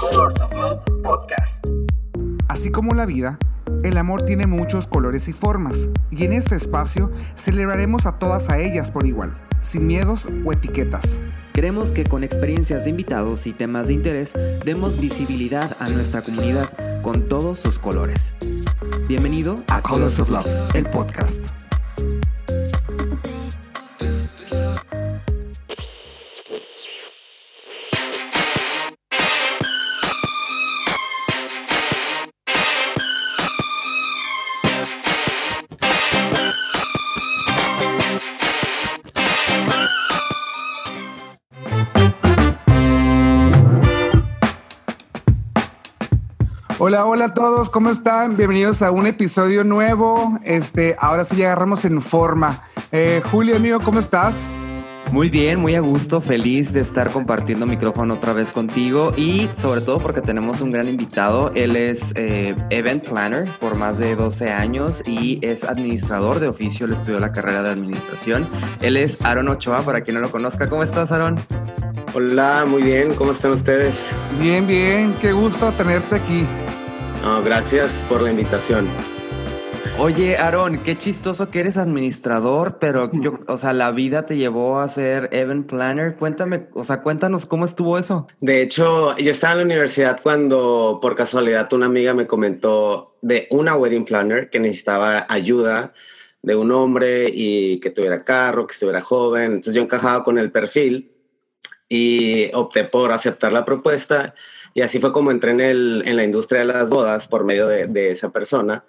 Colors of Love Podcast. Así como la vida, el amor tiene muchos colores y formas, y en este espacio celebraremos a todas a ellas por igual, sin miedos o etiquetas. Queremos que con experiencias de invitados y temas de interés demos visibilidad a nuestra comunidad con todos sus colores. Bienvenido A Colors of Love, el podcast. Hola, hola a todos, ¿cómo están? Bienvenidos a un episodio nuevo. Este, ahora sí ya agarramos en forma. Eh, Julio, amigo, ¿cómo estás? Muy bien, muy a gusto, feliz de estar compartiendo micrófono otra vez contigo y sobre todo porque tenemos un gran invitado. Él es eh, event planner por más de 12 años y es administrador de oficio, él estudió la carrera de administración. Él es Aaron Ochoa, para quien no lo conozca. ¿Cómo estás, Aaron? Hola, muy bien, ¿cómo están ustedes? Bien, bien, qué gusto tenerte aquí. No, gracias por la invitación. Oye, Aaron, qué chistoso que eres administrador, pero yo, o sea, la vida te llevó a ser event planner. Cuéntame, o sea, cuéntanos cómo estuvo eso. De hecho, yo estaba en la universidad cuando por casualidad una amiga me comentó de una wedding planner que necesitaba ayuda de un hombre y que tuviera carro, que estuviera joven. Entonces yo encajaba con el perfil y opté por aceptar la propuesta y así fue como entré en, el, en la industria de las bodas por medio de, de esa persona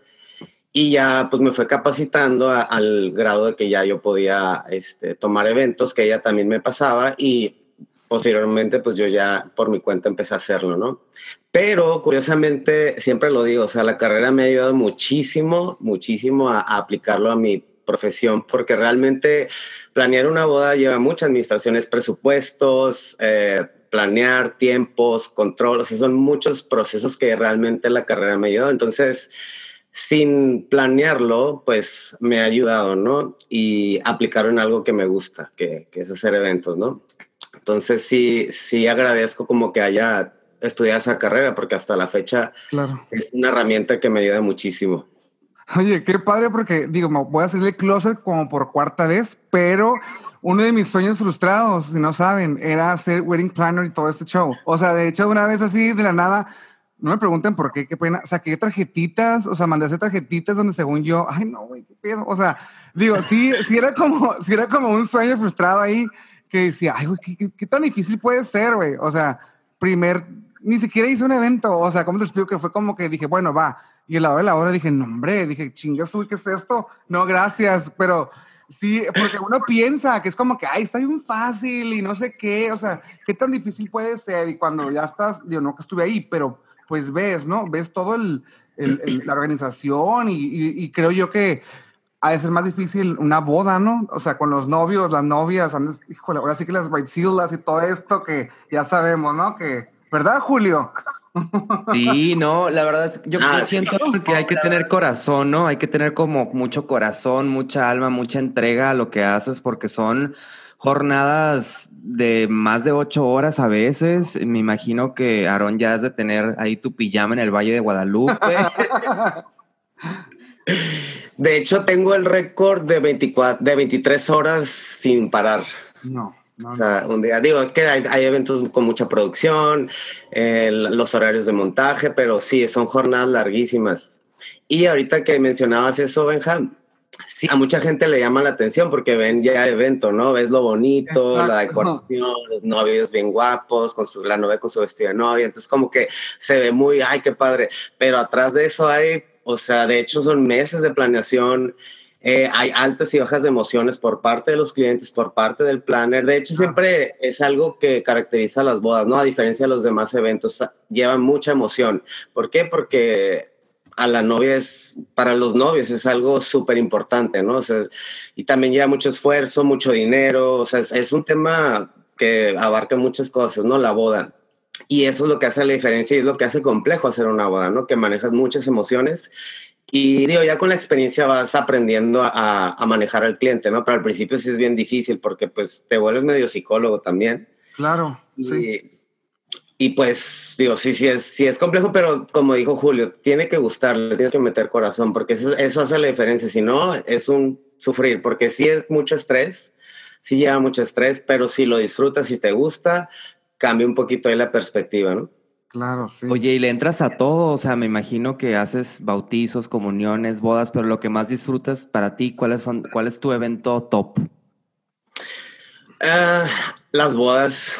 y ya pues me fue capacitando al grado de que ya yo podía este, tomar eventos que ella también me pasaba y posteriormente pues yo ya por mi cuenta empecé a hacerlo, ¿no? Pero curiosamente siempre lo digo, o sea, la carrera me ha ayudado muchísimo, muchísimo a, aplicarlo a mi profesión porque realmente planear una boda lleva mucha administraciones, presupuestos, eh, planear tiempos, control, o sea, son muchos procesos que realmente la carrera me ayudó. Entonces, sin planearlo, pues me ha ayudado, ¿no? Y aplicarlo en algo que me gusta, que, que es hacer eventos, ¿no? Entonces, sí, sí agradezco como que haya estudiado esa carrera, porque hasta la fecha Claro. es una herramienta que me ayuda muchísimo. Oye, qué padre porque, digo, me voy a salir del closet como por cuarta vez, pero uno de mis sueños frustrados, si no saben, era ser wedding planner y todo este show. O sea, de hecho, una vez así de la nada, no me pregunten por qué, qué pena, saqué tarjetitas, o sea, mandé hacer tarjetitas donde según yo, ay, no, güey, qué pedo. O sea, digo, sí, sí era como, sí era como un sueño frustrado ahí que decía, ay, güey, ¿qué, qué, qué tan difícil puede ser, güey? O sea, primer, ni siquiera hice un evento, o sea, ¿cómo te explico? Que fue como que dije, bueno, va. Y a la hora de la hora dije, no, hombre, dije, chingas, uy, ¿qué es esto? No, gracias, pero sí, porque uno piensa que es como que, ay, está bien fácil y no sé qué, o sea, ¿qué tan difícil puede ser? Y cuando ya estás, yo no que estuve ahí, pero pues ves, ¿no? Ves todo el, la organización y, creo yo que ha de ser más difícil una boda, ¿no? O sea, con los novios, las novias, híjole, ahora sí que las bridezillas y todo esto que ya sabemos, ¿no? Que, ¿verdad, Julio? Sí, no, la verdad, yo Ah, siento que hay que tener corazón, ¿no? Hay que tener como mucho corazón, mucha alma, mucha entrega a lo que haces, porque son jornadas de más de ocho horas a veces. Me imagino que Aarón ya has de tener ahí tu pijama en el Valle de Guadalupe. De hecho, tengo el récord de, 24, de 23 horas sin parar. No, no, O sea, un día, digo, es que hay, hay eventos con mucha producción, el- los horarios de montaje, pero sí, son jornadas larguísimas. Y ahorita que mencionabas eso, Benja, sí, a mucha gente le llama la atención porque ven ya el evento, ¿no? Ves lo bonito, la Exacto. decoración, los novios bien guapos, con su, la novia con su vestido de novia, entonces como que se ve muy, ay, qué padre, pero atrás de eso hay, o sea, de hecho son meses de planeación, eh, hay altas y bajas de emociones por parte de los clientes, por parte del planner. De hecho, siempre es algo que caracteriza a las bodas, ¿no? A diferencia de los demás eventos, llevan mucha emoción. ¿Por qué? Porque a la novia es, para los novios es algo súper importante, ¿no? O sea, y también lleva mucho esfuerzo, mucho dinero, o sea, es, es un tema que abarca muchas cosas, ¿no? La boda. Y eso es lo que hace la diferencia y es lo que hace complejo hacer una boda, ¿no? Que manejas muchas emociones y digo, ya con la experiencia vas aprendiendo a, a manejar al cliente, ¿no? Pero al principio sí es bien difícil porque pues te vuelves medio psicólogo también. Claro, Y, sí. y pues, digo, sí, sí es, sí es complejo, pero como dijo Julio, tiene que gustarle, tienes que meter corazón, porque eso, eso hace la diferencia. Si no, es un sufrir, porque sí es mucho estrés, sí lleva mucho estrés, pero si lo disfrutas y te gusta, cambia un poquito ahí la perspectiva, ¿no? Claro, sí. Oye, y le entras a todo, o sea, me imagino que haces bautizos, comuniones, bodas, pero lo que más disfrutas para ti, ¿cuáles son, cuál es tu evento top? Ah, las bodas,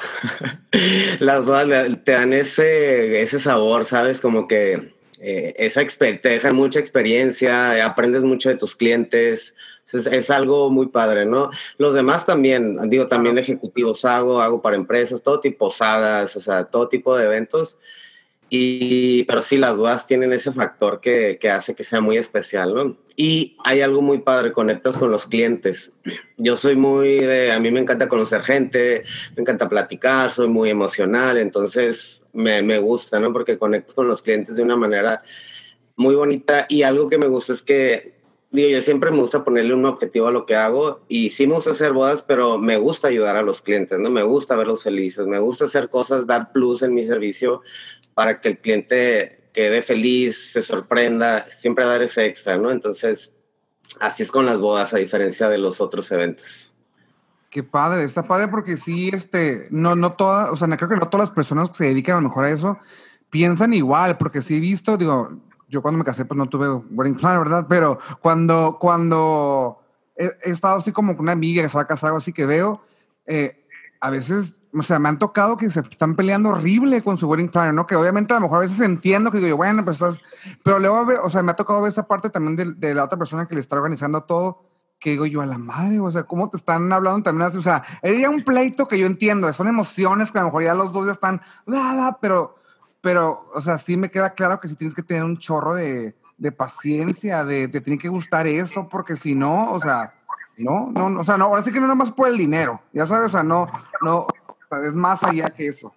las bodas te dan ese, ese sabor, ¿sabes? Como que eh, esa te dejan mucha experiencia, aprendes mucho de tus clientes, es, es, algo muy padre, ¿no? Los demás también, digo, también ejecutivos hago, hago para empresas, todo tipo posadas, o sea, todo tipo de eventos. Y, pero sí, las bodas tienen ese factor que, que, hace que sea muy especial, ¿no? Y hay algo muy padre, conectas con los clientes. Yo soy muy de, a mí me encanta conocer gente, me encanta platicar, soy muy emocional, entonces me, me gusta, ¿no? Porque conectas con los clientes de una manera muy bonita y algo que me gusta es que digo, yo siempre me gusta ponerle un objetivo a lo que hago y sí me gusta hacer bodas, pero me gusta ayudar a los clientes, ¿no? Me gusta verlos felices, me gusta hacer cosas, dar plus en mi servicio para que el cliente quede feliz, se sorprenda, siempre dar ese extra, ¿no? Entonces, así es con las bodas, a diferencia de los otros eventos. Qué padre, está padre porque sí, este, no, no todas, o sea, creo que no todas las personas que se dedican a lo mejor a eso piensan igual, porque sí he visto, digo, yo cuando me casé pues no tuve wedding plan, ¿verdad? Pero cuando, cuando he, he, estado así como con una amiga que se va a casar, así que veo, eh, a veces o sea, me han tocado que se están peleando horrible con su wedding planner, ¿no? Que obviamente a lo mejor a veces entiendo que digo, bueno, pues estás, pero luego, o sea, me ha tocado ver esa parte también de, de, la otra persona que le está organizando todo, que digo yo, a la madre, o sea, ¿cómo te están hablando también? O sea, era un pleito que yo entiendo, son emociones que a lo mejor ya los dos ya están, nada, pero, pero, o sea, sí me queda claro que sí tienes que tener un chorro de, de paciencia, de, te tiene que gustar eso, porque si no, o sea, no, no, o sea, no, ahora sí que no nada más por el dinero, ya sabes, o sea, no, no, es más allá que eso.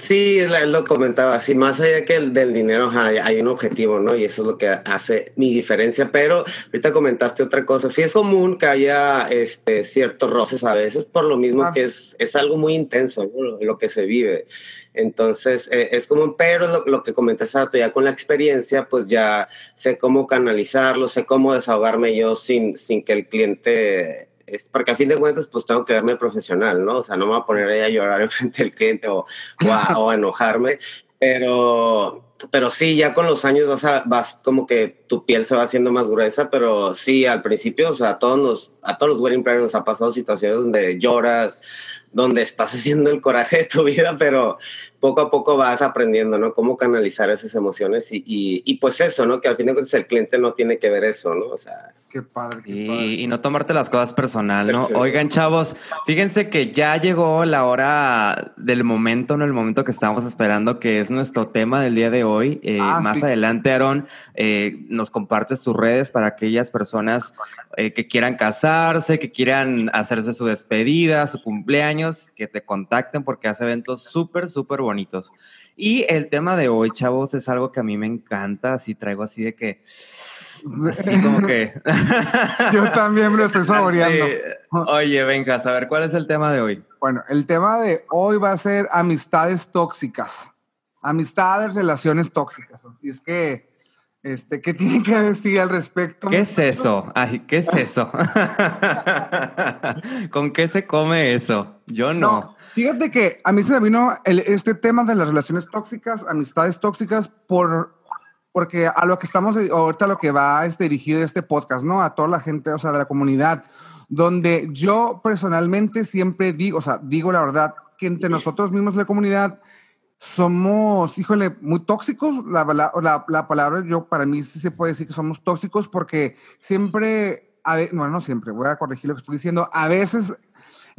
Sí, lo comentaba, así más allá que el del dinero hay, hay, un objetivo, ¿no? Y eso es lo que hace mi diferencia, pero ahorita comentaste otra cosa, sí es común que haya este, ciertos roces a veces, por lo mismo ah. que es, es algo muy intenso, ¿no? lo que se vive. Entonces, eh, es común, pero lo, lo que comentaste ahora, ya con la experiencia, pues ya sé cómo canalizarlo, sé cómo desahogarme yo sin, sin que el cliente es porque a fin de cuentas, pues tengo que verme profesional, ¿no? O sea, no me voy a poner ahí a llorar enfrente del cliente o, o, o a enojarme, pero, pero sí, ya con los años vas, a, vas como que tu piel se va haciendo más gruesa, pero sí, al principio, o sea, a todos, nos, a todos los wedding planners nos ha pasado situaciones donde lloras, donde estás haciendo el coraje de tu vida, pero poco a poco vas aprendiendo, ¿no? Cómo canalizar esas emociones y, y, y pues eso, ¿no? Que al fin de cuentas el cliente no tiene que ver eso, ¿no? O sea... Qué padre, qué y, padre. y, no tomarte las cosas personal, ¿no? Oigan, chavos, fíjense que ya llegó la hora del momento, ¿no? El momento que estábamos esperando, que es nuestro tema del día de hoy. Eh, ah, más sí. adelante, Aaron, eh, nos compartes tus redes para aquellas personas eh, que quieran casarse, que quieran hacerse su despedida, su cumpleaños, que te contacten porque hace eventos súper, súper bonitos. Y el tema de hoy, chavos, es algo que a mí me encanta, así traigo así de que... Así como que... Yo también me lo estoy saboreando. Oye, venga, a ver, ¿cuál es el tema de hoy? Bueno, el tema de hoy va a ser amistades tóxicas. Amistades, relaciones tóxicas. Así es que, este, ¿qué tienen que decir al respecto? ¿Qué es eso? Ay, ¿qué es eso? ¿Con qué se come eso? Yo no. no. Fíjate que a mí se me vino el, este tema de las relaciones tóxicas, amistades tóxicas, por, porque a lo que estamos, ahorita lo que va es dirigido este podcast, ¿no? A toda la gente, o sea, de la comunidad, donde yo personalmente siempre digo, o sea, digo la verdad, que entre nosotros mismos de la comunidad somos, híjole, muy tóxicos. La, la, la, la palabra, yo para mí sí se puede decir que somos tóxicos porque siempre, a bueno, no siempre, voy a corregir lo que estoy diciendo, a veces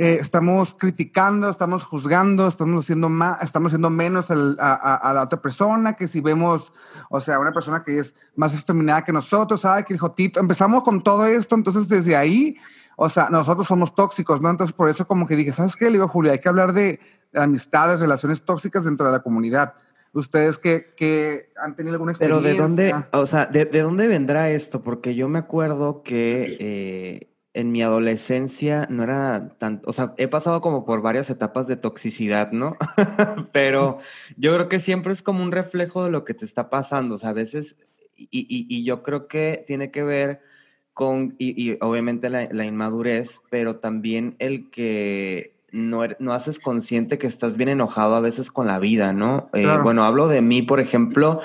eh, estamos criticando, estamos juzgando, estamos haciendo más, estamos haciendo menos a, la otra persona, que si vemos, o sea, una persona que es más efeminada que nosotros, ¿sabe? Que el jotito, empezamos con todo esto, entonces desde ahí, o sea, nosotros somos tóxicos, ¿no? Entonces por eso como que dije, ¿sabes qué? Le digo, Julio, hay que hablar de amistades, relaciones tóxicas dentro de la comunidad. ¿Ustedes que, que han tenido alguna experiencia? Pero de dónde, o sea, ¿de, de dónde vendrá esto? Porque yo me acuerdo que... Eh, en mi adolescencia no era tan, o sea, he pasado como por varias etapas de toxicidad, ¿no? Pero yo creo que siempre es como un reflejo de lo que te está pasando, o sea, a veces, y, yo creo que tiene que ver con, y, obviamente la, inmadurez, pero también el que no, er, no, haces consciente que estás bien enojado a veces con la vida, ¿no? Eh, bueno, hablo de mí, por ejemplo.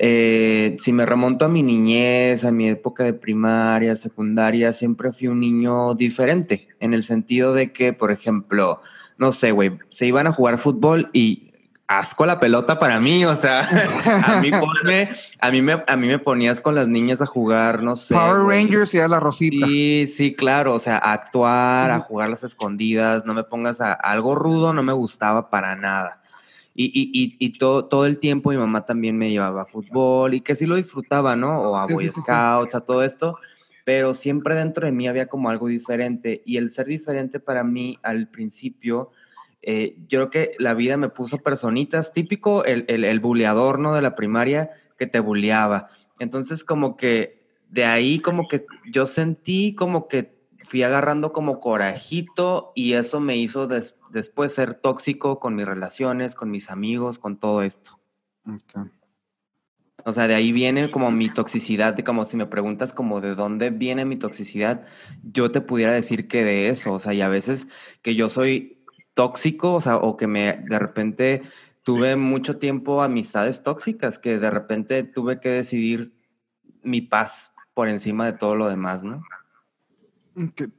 Eh, si me remonto a mi niñez, a mi época de primaria, secundaria, siempre fui un niño diferente, en el sentido de que, por ejemplo, no sé, güey, se iban a jugar fútbol y asco la pelota para mí, o sea, a mí a mí me, a mí me ponías con las niñas a jugar, no sé. Power Rangers y a la Rosita. Sí, sí, claro, o sea, a actuar, a jugar las escondidas, no me pongas a algo rudo, no me gustaba para nada. Y, y, y, todo, todo el tiempo mi mamá también me llevaba a fútbol y que sí lo disfrutaba, ¿no? O a Boy Scouts, a todo esto, pero siempre dentro de mí había como algo diferente y el ser diferente para mí al principio, eh, yo creo que la vida me puso personitas, típico el, el, el buleador, ¿no? De la primaria que te buleaba. Entonces como que de ahí como que yo sentí como que fui agarrando como corajito y eso me hizo después ser tóxico con mis relaciones, con mis amigos, con todo esto. O sea, de ahí viene como mi toxicidad, de como si me preguntas como de dónde viene mi toxicidad, yo te pudiera decir que de eso, o sea, y a veces que yo soy tóxico, o sea, o que me de repente tuve mucho tiempo amistades tóxicas, que de repente tuve que decidir mi paz por encima de todo lo demás, ¿no?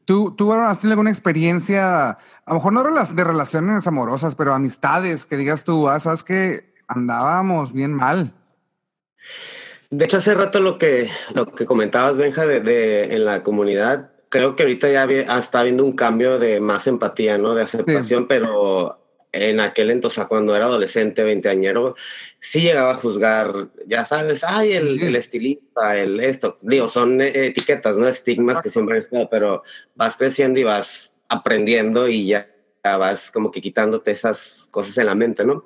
¿Tú, tú has tenido alguna experiencia, a lo mejor no de relaciones amorosas, pero amistades, que digas tú, ah, sabes que andábamos bien mal? De hecho, hace rato lo que, lo que comentabas, Benja, de, en la comunidad, creo que ahorita ya está habiendo un cambio de más empatía, ¿no? De aceptación, pero en aquel entonces, cuando era adolescente, veinteañero, sí llegaba a juzgar, ya sabes, ay, el, el estilista, el esto. Digo, son eh, etiquetas, ¿no? Estigmas que siempre han estado, pero vas creciendo y vas aprendiendo y ya vas como que quitándote esas cosas en la mente, ¿no?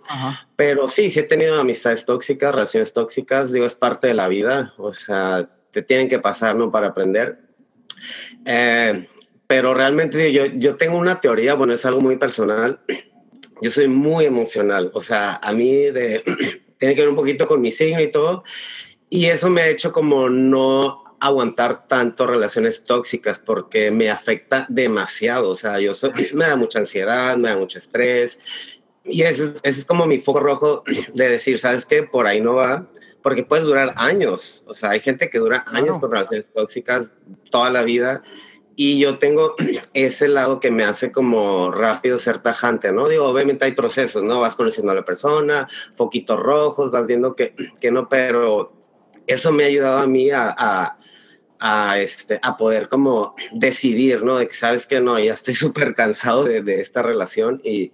Pero sí, sí he tenido amistades tóxicas, relaciones tóxicas, digo, es parte de la vida, o sea, te tienen que pasar, ¿no? Para aprender. Eh, pero realmente yo, yo tengo una teoría, bueno, es algo muy personal yo soy muy emocional, o sea, a mí de, tiene que ver un poquito con mi signo y todo, y eso me ha hecho como no aguantar tanto relaciones tóxicas porque me afecta demasiado, o sea, yo soy, me da mucha ansiedad, me da mucho estrés, y ese es, ese es como mi foco rojo de decir, ¿sabes qué? Por ahí no va, porque puedes durar años, o sea, hay gente que dura años con relaciones tóxicas toda la vida y yo tengo ese lado que me hace como rápido ser tajante, ¿no? Digo, obviamente hay procesos, ¿no? Vas conociendo a la persona, foquitos rojos, vas viendo que, que no, pero eso me ha ayudado a mí a, a, a este, a poder como decidir, ¿no? De que sabes que no, ya estoy súper cansado de, de, esta relación y,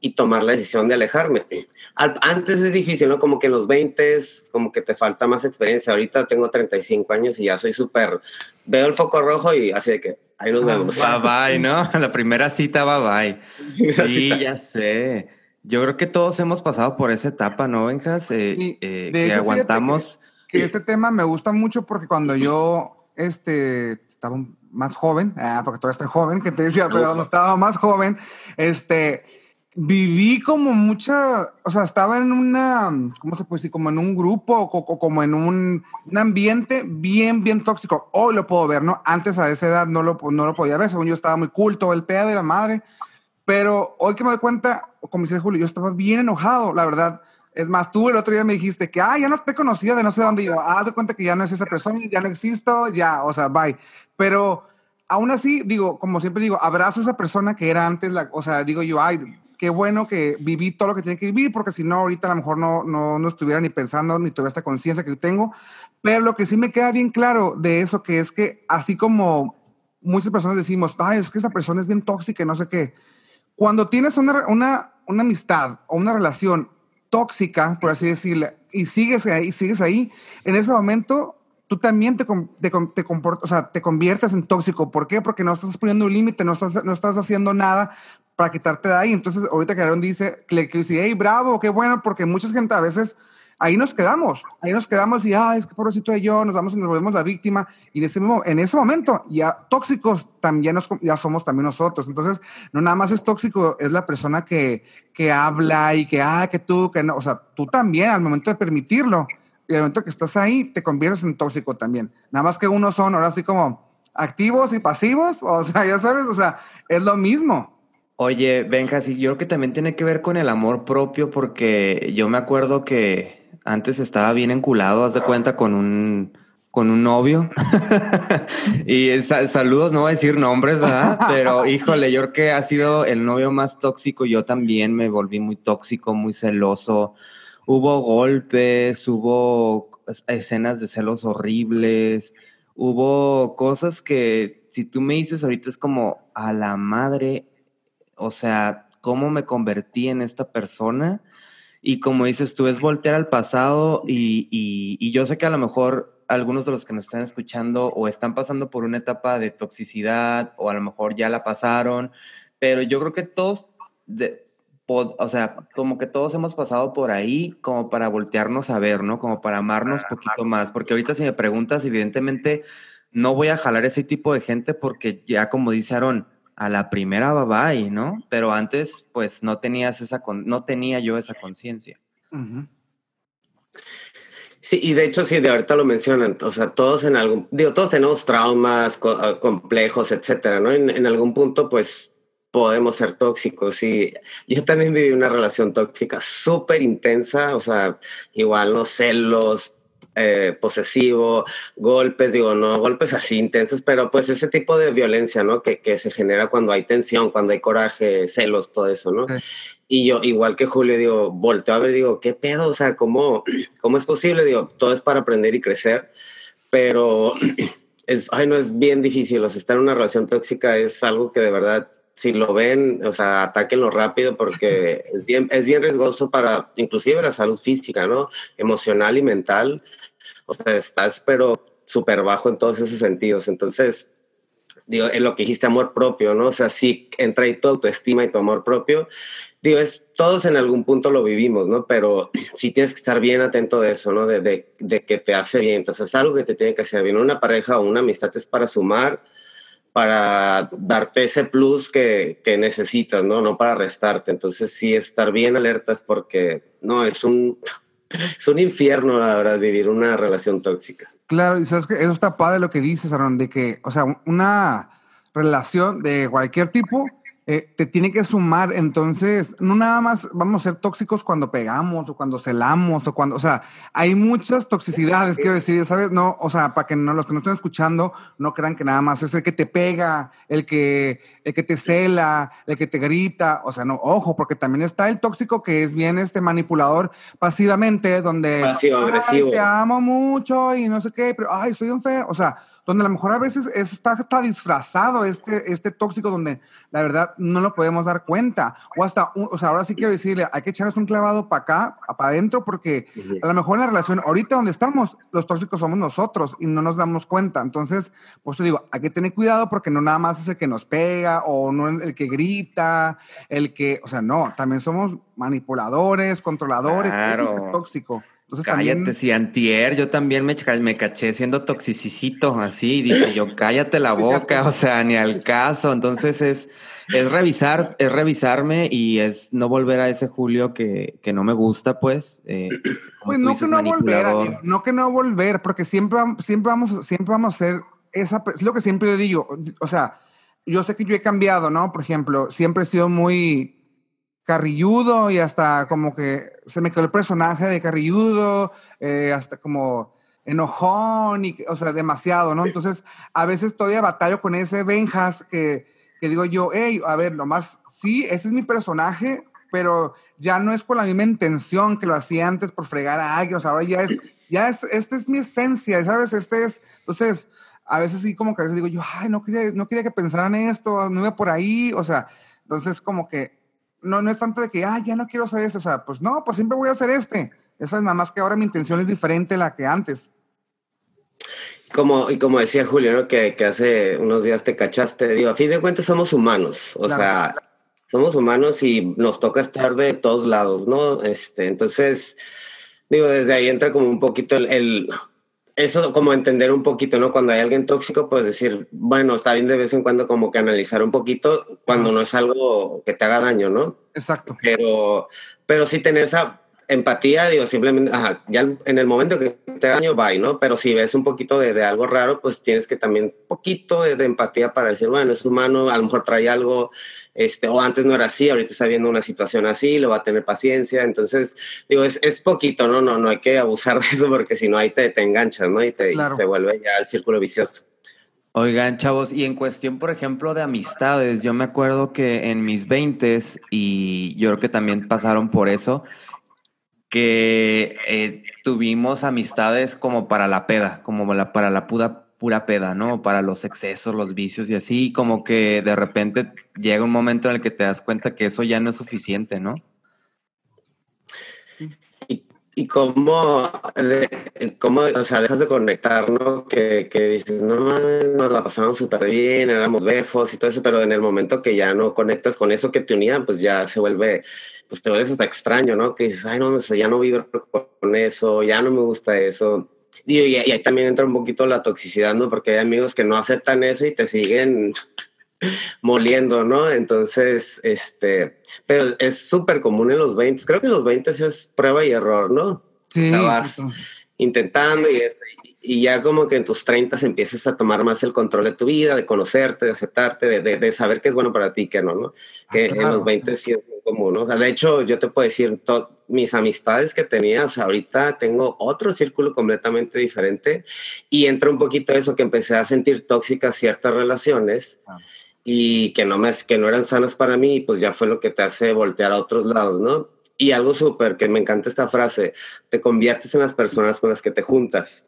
y tomar la decisión de alejarme. antes es difícil, ¿no? Como que en los 20 como que te falta más experiencia. Ahorita tengo 35 años y ya soy súper, veo el foco rojo y así de que ahí nos vemos. Bye bye, ¿no? La primera cita, bye bye. Sí, ya sé. Yo creo que todos hemos pasado por esa etapa, ¿no, Benjas? Eh, eh, que aguantamos. Que, este tema me gusta mucho porque cuando yo este, estaba más joven, ah, porque todavía estoy joven, que te decía, pero cuando estaba más joven, este viví como mucha, o sea, estaba en una, ¿cómo se puede decir? Como en un grupo o, como en un, un, ambiente bien, bien tóxico. Hoy lo puedo ver, ¿no? Antes a esa edad no lo, no lo podía ver, según yo estaba muy culto, el pedo de la madre. Pero hoy que me doy cuenta, como dice Julio, yo estaba bien enojado, la verdad. Es más, tú el otro día me dijiste que, ah, ya no te conocía de no sé dónde. yo, ah, de cuenta que ya no es esa persona, ya no existo, ya, o sea, bye. Pero aún así, digo, como siempre digo, abrazo a esa persona que era antes, la, o sea, digo yo, ay, qué bueno que viví todo lo que tenía que vivir, porque si no, ahorita a lo mejor no, no, no estuviera ni pensando ni tuviera esta conciencia que yo tengo. Pero lo que sí me queda bien claro de eso, que es que así como muchas personas decimos, ay, es que esta persona es bien tóxica no sé qué, cuando tienes una, una, una amistad o una relación tóxica, por así decirlo, y sigues ahí, sigues ahí, en ese momento tú también te, te, te, o sea, te conviertes en tóxico. ¿Por qué? Porque no estás poniendo un límite, no estás, no estás haciendo nada para quitarte de ahí. Entonces, ahorita que Aaron dice, que, dice, hey, bravo, qué bueno, porque mucha gente a veces ahí nos quedamos, ahí nos quedamos y, ah, es que pobrecito de yo, nos vamos y nos volvemos la víctima. Y en ese, mismo, en ese momento, ya tóxicos también nos, ya somos también nosotros. Entonces, no nada más es tóxico, es la persona que, que habla y que, ah, que tú, que no, o sea, tú también al momento de permitirlo y al momento que estás ahí, te conviertes en tóxico también. Nada más que unos son ahora así como activos y pasivos, o sea, ya sabes, o sea, es lo mismo. Oye, Benja, sí, yo creo que también tiene que ver con el amor propio, porque yo me acuerdo que antes estaba bien enculado, haz de cuenta, con un, con un novio. y saludos, no voy a decir nombres, ¿verdad? Pero híjole, yo creo que ha sido el novio más tóxico. Yo también me volví muy tóxico, muy celoso. Hubo golpes, hubo escenas de celos horribles, hubo cosas que si tú me dices ahorita es como a la madre, o sea, ¿cómo me convertí en esta persona? Y como dices tú, es voltear al pasado y, yo sé que a lo mejor algunos de los que nos están escuchando o están pasando por una etapa de toxicidad o a lo mejor ya la pasaron, pero yo creo que todos, o sea, como que todos hemos pasado por ahí como para voltearnos a ver, ¿no? Como para amarnos un poquito más, porque ahorita si me preguntas, evidentemente no voy a jalar ese tipo de gente porque ya como dice Aaron, a la primera bye, ¿no? Pero antes, pues no tenías esa, no tenía yo esa conciencia. Sí, y de hecho, sí, de ahorita lo mencionan, o sea, todos en algún, digo, todos tenemos traumas ah, complejos, etcétera, ¿no? En, en, algún punto, pues podemos ser tóxicos. Y yo también viví una relación tóxica súper intensa, o sea, igual, no celos, eh, posesivo, golpes, digo, no golpes así intensos, pero pues ese tipo de violencia, ¿no? Que, que se genera cuando hay tensión, cuando hay coraje, celos, todo eso, ¿no? Y yo, igual que Julio, digo, volteo a ver, digo, ¿qué pedo? O sea, ¿cómo, cómo es posible? Digo, todo es para aprender y crecer, pero es, ay, no es bien difícil, o sea, estar en una relación tóxica es algo que de verdad si lo ven, o sea, atáquenlo rápido porque es bien, es bien riesgoso para inclusive la salud física, ¿no? Emocional y mental. O sea, estás pero súper bajo en todos esos sentidos. Entonces, digo, en lo que dijiste amor propio, ¿no? O sea, sí entra ahí tu autoestima y tu amor propio. Digo, es, todos en algún punto lo vivimos, ¿no? Pero sí tienes que estar bien atento de eso, ¿no? De, de, de que te hace bien. Entonces, es algo que te tiene que hacer bien. Una pareja o una amistad es para sumar, para darte ese plus que, que necesitas, ¿no? No para restarte. Entonces, sí, estar bien alertas porque, no, es un es un infierno, la verdad, vivir una relación tóxica. Claro, y sabes que eso está padre lo que dices, Aaron, de que, o sea, una relación de cualquier tipo eh, te tiene que sumar. Entonces, no nada más vamos a ser tóxicos cuando pegamos o cuando celamos o cuando, o sea, hay muchas toxicidades, quiero decir, ¿sabes? No, o sea, para que no, los que nos estén escuchando no crean que nada más es el que te pega, el que, el que te cela, el que te grita, o sea, no, ojo, porque también está el tóxico que es bien este manipulador pasivamente, donde Pasivo, agresivo. te amo mucho y no sé qué, pero ay, soy enfermo, o sea, donde a lo mejor a veces está, está, disfrazado este, este tóxico, donde la verdad no lo podemos dar cuenta. O hasta, o sea, ahora sí quiero decirle, hay que echarnos un clavado para acá, para adentro, porque a lo mejor en la relación, ahorita donde estamos, los tóxicos somos nosotros y no nos damos cuenta. Entonces, pues te digo, hay que tener cuidado porque no nada más es el que nos pega o no el que grita, el que, o sea, no, también somos manipuladores, controladores, eso es tóxico. Cállate, si antier yo también me, me caché siendo toxicicito, así, dije yo, cállate la boca, o sea, ni al caso. Entonces es, es revisar, es revisarme y es no volver a ese Julio que, que no me gusta, pues. Eh, pues no que no volver, no que no volver, porque siempre, siempre, vamos, siempre vamos a ser esa, es lo que siempre digo, o sea, yo sé que yo he cambiado, ¿no? Por ejemplo, siempre he sido muy carrilludo y hasta como que se me quedó el personaje de carrilludo, eh, hasta como enojón, y, o sea, demasiado, ¿no? Entonces, a veces todavía batallo con ese Benjas que, que digo yo, hey, a ver, nomás, sí, ese es mi personaje, pero ya no es con la misma intención que lo hacía antes por fregar a alguien, o sea, ahora ya es, ya es, esta es mi esencia, ¿sabes? Este es, entonces, a veces sí como que a veces digo yo, ay, no quería, no quería que pensaran esto, no iba por ahí, o sea, entonces como que no, no es tanto de que, ah, ya no quiero hacer eso, o sea, pues no, pues siempre voy a hacer este. Esa es nada más que ahora mi intención es diferente a la que antes. Como, y como decía Julio, ¿no? que, que, hace unos días te cachaste, digo, a fin de cuentas somos humanos, o sea, somos humanos y nos toca estar de todos lados, ¿no? Este, entonces, digo, desde ahí entra como un poquito el, el, eso como entender un poquito, ¿no? Cuando hay alguien tóxico, pues decir, bueno, está bien de vez en cuando como que analizar un poquito cuando no es algo que te haga daño, ¿no? Exacto. Pero, pero sí tener esa empatía, digo, simplemente, ajá, ya en el momento que te daño, bye, ¿no? Pero si ves un poquito de, de algo raro, pues tienes que también un poquito de, de, empatía para decir, bueno, es humano, a lo mejor trae algo, este, o antes no era así, ahorita está viendo una situación así, lo va a tener paciencia, entonces, digo, es, es poquito, ¿no? No, no hay que abusar de eso porque si no, ahí te, te enganchas, ¿no? Y, te, claro. y se vuelve ya el círculo vicioso. Oigan, chavos, y en cuestión, por ejemplo, de amistades, yo me acuerdo que en mis 20 y yo creo que también pasaron por eso, que eh, tuvimos amistades como para la peda, como la, para la pura, pura peda, ¿no? Para los excesos, los vicios y así, como que de repente llega un momento en el que te das cuenta que eso ya no es suficiente, ¿no? y cómo, cómo, o sea, dejas de conectar, ¿no? Que, que dices, no nos la pasamos súper bien, éramos befos y todo eso, pero en el momento que ya no conectas con eso que te unía, pues ya se vuelve, pues te vuelves hasta extraño, ¿no? Que dices, ay, no, ya no vivo con eso, ya no me gusta eso. Y, y, ahí también entra un poquito la toxicidad, ¿no? Porque hay amigos que no aceptan eso y te siguen moliendo, ¿no? Entonces, este, pero es súper común en los 20. Creo que en los 20 es prueba y error, ¿no? Sí. Estabas intentando y, y, ya como que en tus 30 empiezas a tomar más el control de tu vida, de conocerte, de aceptarte, de, de, de saber qué es bueno para ti y qué no, ¿no? Que ah, claro, en los 20 sí. sí es muy común, ¿no? O sea, de hecho, yo te puedo decir, mis amistades que tenía, o sea, ahorita tengo otro círculo completamente diferente y entra un poquito eso que empecé a sentir tóxicas ciertas relaciones. Ah y que no, me, que no eran sanas para mí, pues ya fue lo que te hace voltear a otros lados, ¿no? Y algo súper, que me encanta esta frase, te conviertes en las personas con las que te juntas.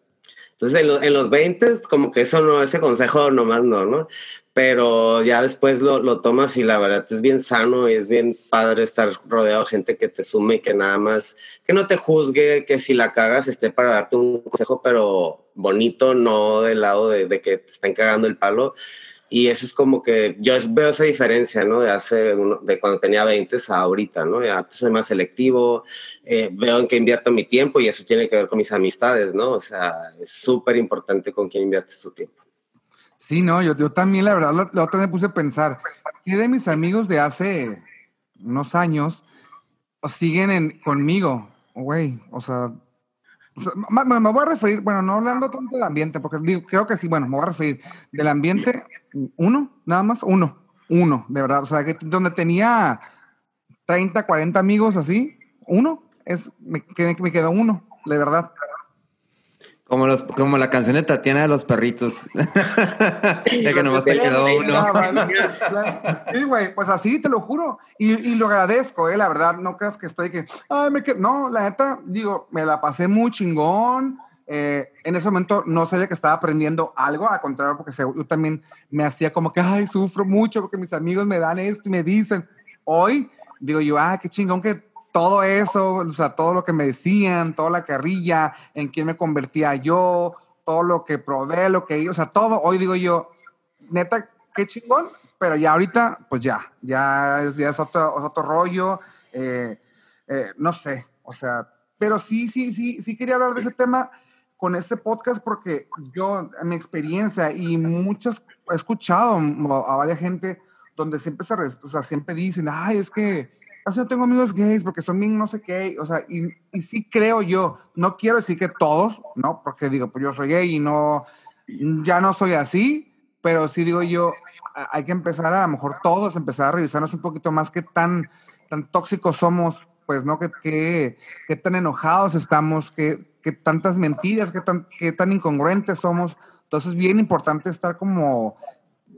Entonces, en, lo, en los 20, como que eso no, ese consejo nomás no, ¿no? Pero ya después lo, lo, tomas y la verdad es bien sano y es bien padre estar rodeado de gente que te sume y que nada más, que no te juzgue, que si la cagas esté para darte un consejo, pero bonito, no del lado de, que te estén cagando el palo. Y eso es como que yo veo esa diferencia, ¿no? De hace, uno, de cuando tenía 20 a ahorita, ¿no? Ya soy más selectivo, eh, veo en qué invierto mi tiempo y eso tiene que ver con mis amistades, ¿no? O sea, es súper importante con quién inviertes tu tiempo. Sí, no, yo, yo también, la verdad, la, me puse a pensar, ¿qué de mis amigos de hace unos años siguen en, conmigo? Güey, o sea, me, voy a referir, bueno, no hablando tanto del ambiente, porque digo, creo que sí, bueno, me voy a referir del ambiente, uno, nada más, uno, uno, de verdad, o sea, que donde tenía 30, 40 amigos así, uno, es, me, me quedó uno, de verdad. Como, los, como la canción de Tatiana de los perritos. de que nomás te quedó uno. sí, güey, pues así te lo juro. Y, y, lo agradezco, eh, la verdad. No creas que estoy que. Ay, me quedo. No, la neta, digo, me la pasé muy chingón. Eh, en ese momento no sabía que estaba aprendiendo algo, al contrario, porque yo también me hacía como que, ay, sufro mucho porque mis amigos me dan esto y me dicen. Hoy digo yo, ah, qué chingón que todo eso, o sea, todo lo que me decían, toda la carrilla, en quién me convertía yo, todo lo que probé, lo que, o sea, todo, hoy digo yo, neta, qué chingón, pero ya ahorita, pues ya, ya es, ya es otro, otro rollo, eh, eh, no sé, o sea, pero sí, sí, sí, sí quería hablar de ese tema con este podcast porque yo, mi experiencia y muchas, he escuchado a varias gente donde siempre se, o sea, siempre dicen, ay, es que yo tengo amigos gays porque son bien no sé qué, o sea, y, y sí creo yo, no quiero decir que todos, ¿no? Porque digo, pues yo soy gay y no, ya no soy así, pero sí digo yo, hay que empezar a, a lo mejor todos, empezar a revisarnos un poquito más qué tan, tan tóxicos somos, pues, ¿no? Qué, qué, qué tan enojados estamos, qué, qué tantas mentiras, qué tan, qué tan incongruentes somos. Entonces, bien importante estar como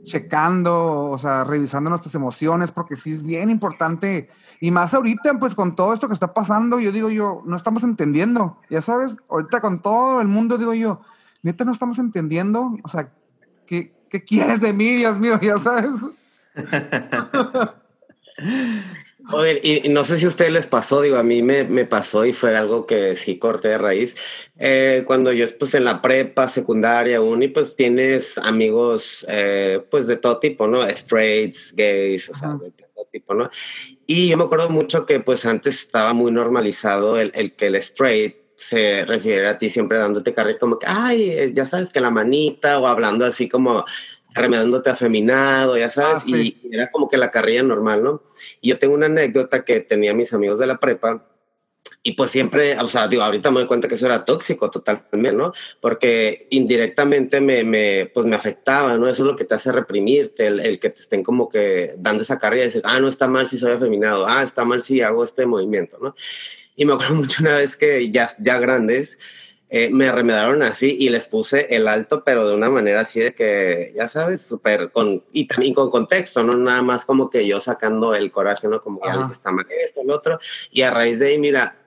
checando, o sea, revisando nuestras emociones, porque sí es bien importante y más ahorita, pues con todo esto que está pasando, yo digo yo, no estamos entendiendo. Ya sabes, ahorita con todo el mundo, digo yo, neta no estamos entendiendo. O sea, ¿qué, qué quieres de mí, Dios mío? Ya sabes. Oye, y, no sé si a ustedes les pasó, digo, a mí me, me pasó y fue algo que sí corté de raíz. Eh, cuando yo, pues en la prepa, secundaria, uni, pues tienes amigos, eh, pues de todo tipo, ¿no? Straights, gays, o sea, de todo tipo, ¿no? Y yo me acuerdo mucho que pues antes estaba muy normalizado el, el que el straight se refiere a ti siempre dándote carrilla como que, ay, ya sabes que la manita o hablando así como remedándote afeminado, ya sabes, Ah, sí. y era como que la carrilla normal, ¿no? Y yo tengo una anécdota que tenía mis amigos de la prepa y pues siempre, o sea, digo, ahorita me doy cuenta que eso era tóxico totalmente, ¿no? Porque indirectamente me, me, pues me afectaba, ¿no? Eso es lo que te hace reprimirte, el, el que te estén como que dando esa carrilla y decir, ah, no está mal si soy afeminado, ah, está mal si hago este movimiento, ¿no? Y me acuerdo mucho una vez que ya, ya grandes, eh, me remedaron así y les puse el alto, pero de una manera así de que, ya sabes, súper con, y también con contexto, no nada más como que yo sacando el coraje, ¿no? Como que Ajá. "Ay, está mal esto, lo otro. Y a raíz de ahí, mira,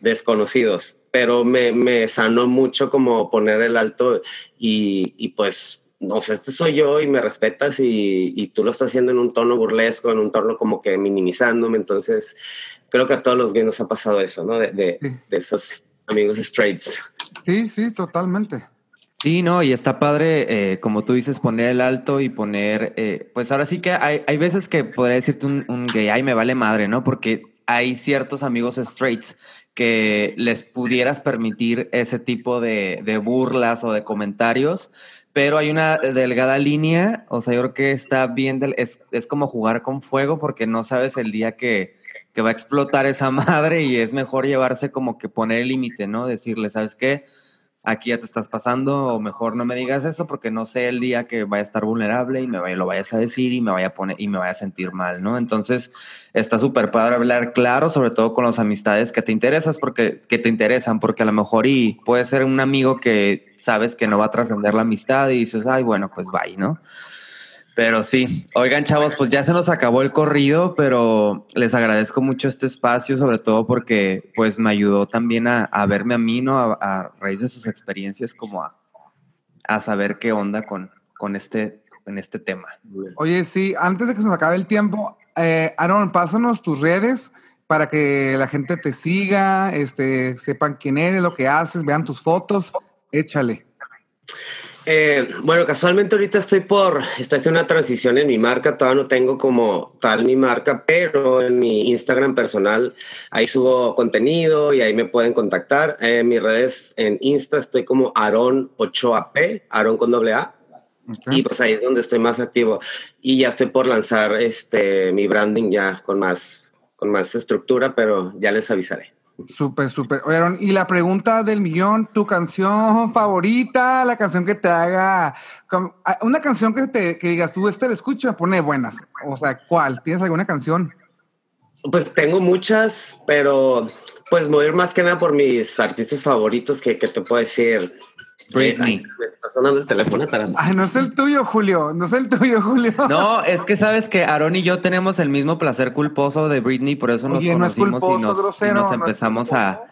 desconocidos, pero me, me sanó mucho como poner el alto y, y pues, no sé, este soy yo y me respetas y, y tú lo estás haciendo en un tono burlesco, en un tono como que minimizándome, entonces creo que a todos los gays nos ha pasado eso, ¿no? De, de, de esos amigos straights. Sí, sí, totalmente. Sí, no, y está padre, eh, como tú dices, poner el alto y poner, eh, pues ahora sí que hay, hay veces que podría decirte un, gay, ay, me vale madre, ¿no? Porque hay ciertos amigos straights que les pudieras permitir ese tipo de, de burlas o de comentarios, pero hay una delgada línea, o sea, yo creo que está bien, del- es, es como jugar con fuego porque no sabes el día que, que va a explotar esa madre y es mejor llevarse como que poner el límite, ¿no? Decirle, ¿sabes qué? Aquí ya te estás pasando o mejor no me digas eso porque no sé el día que vaya a estar vulnerable y me vaya, lo vayas a decir y me vaya a poner y me vaya a sentir mal, ¿no? Entonces está súper padre hablar claro, sobre todo con las amistades que te interesas porque que te interesan, porque a lo mejor y puede ser un amigo que sabes que no va a trascender la amistad y dices, ay, bueno, pues bye, ¿no? Pero sí, oigan chavos, pues ya se nos acabó el corrido, pero les agradezco mucho este espacio, sobre todo porque pues me ayudó también a, a verme a mí, ¿no? A, a raíz de sus experiencias, como a, a saber qué onda con, con este, en este tema. Oye, sí, antes de que se nos acabe el tiempo, eh, Aaron, pásanos tus redes para que la gente te siga, este, sepan quién eres, lo que haces, vean tus fotos. Échale. Eh, bueno, casualmente ahorita estoy por, estoy haciendo una transición en mi marca, todavía no tengo como tal mi marca, pero en mi Instagram personal ahí subo contenido y ahí me pueden contactar. En mis redes en Insta estoy como Aaron 8AP, Aaron con doble A. Y pues ahí es donde estoy más activo. Y ya estoy por lanzar este mi branding ya con más, con más estructura, pero ya les avisaré. Súper, súper. Oye, Aaron, y la pregunta del millón, tu canción favorita, la canción que te haga, ah, una canción que te que digas, tú este la escucho me pone buenas. O sea, ¿cuál? ¿Tienes alguna canción? Pues tengo muchas, pero pues ir más que nada por mis artistas favoritos que, que te puedo decir. Britney. Eh, me está sonando el teléfono, no es el tuyo, Julio. No es el tuyo, Julio. No, es que sabes que Aaron y yo tenemos el mismo placer culposo de Britney, por eso nos Oye, no es conocimos y nos, y grosero, nos no es empezamos a...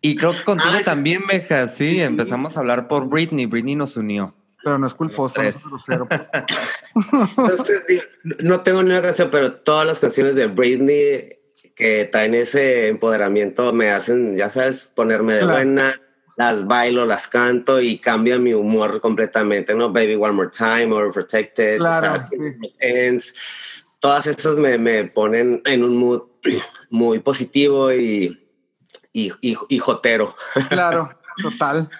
Y creo que contigo Ah, también, Meja, sí, empezamos a hablar por Britney, Britney nos unió. Pero no es culposo, no es Tres. grosero. Entonces, digo, no tengo ni una canción, pero todas las canciones de Britney que traen ese empoderamiento me hacen, ya sabes, ponerme de Claro. buena. Las bailo, las canto y cambia mi humor completamente, ¿no? Baby One More Time, Overprotected, Claro, sí. Ends. Todas esas me, me ponen en un mood muy positivo y, y, y, y jotero. Claro, total.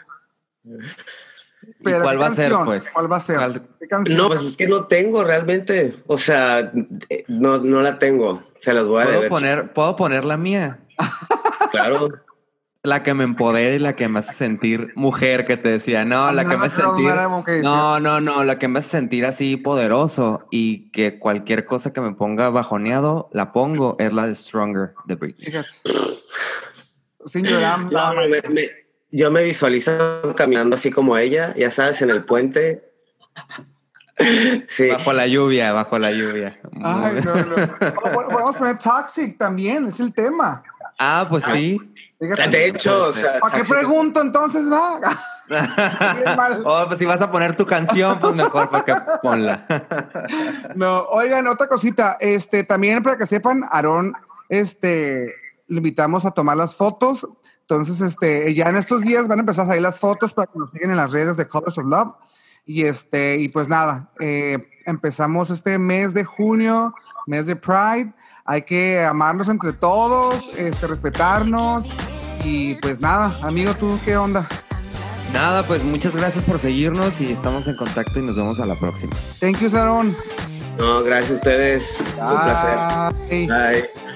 Pero, cuál ¿qué va a ser, pues? ¿Cuál va a ser? No, pues es que no tengo realmente. O sea, eh, no, no la tengo. Se las voy a ¿Puedo deber. poner, ¿Puedo poner la mía? Claro. La que me empodera y la que me hace sentir mujer, que te decía, no, la que me hace sentir... no. No, no, la que me hace sentir así poderoso y que cualquier cosa que me ponga bajoneado, la pongo, es la de Stronger de Britney. Fíjate. Sin llorar. No, no, me- me- yo me visualizo caminando así como ella, ya sabes, en el puente. Sí. Bajo la lluvia, bajo la lluvia. Ay, no, no. Podemos poner Toxic también, es el tema. Ah, pues sí. De hecho, o sea, ¿Para qué pregunto entonces, va? Oh, pues si vas a poner tu canción, pues mejor para que ponla. No, oigan, otra cosita, este, también para que sepan, Aarón, este, lo invitamos a tomar las fotos. Entonces, este, ya en estos días van a empezar a salir las fotos para que nos sigan en las redes de Colors of Love. Y este, y pues nada, eh, empezamos este mes de junio, mes de Pride. Hay que amarnos entre todos, este, respetarnos Y pues nada, amigo, ¿tú qué onda? Nada, pues muchas gracias por seguirnos y estamos en contacto y nos vemos a la próxima. Thank you, Saron. No, gracias a ustedes. Un placer. Bye. Bye.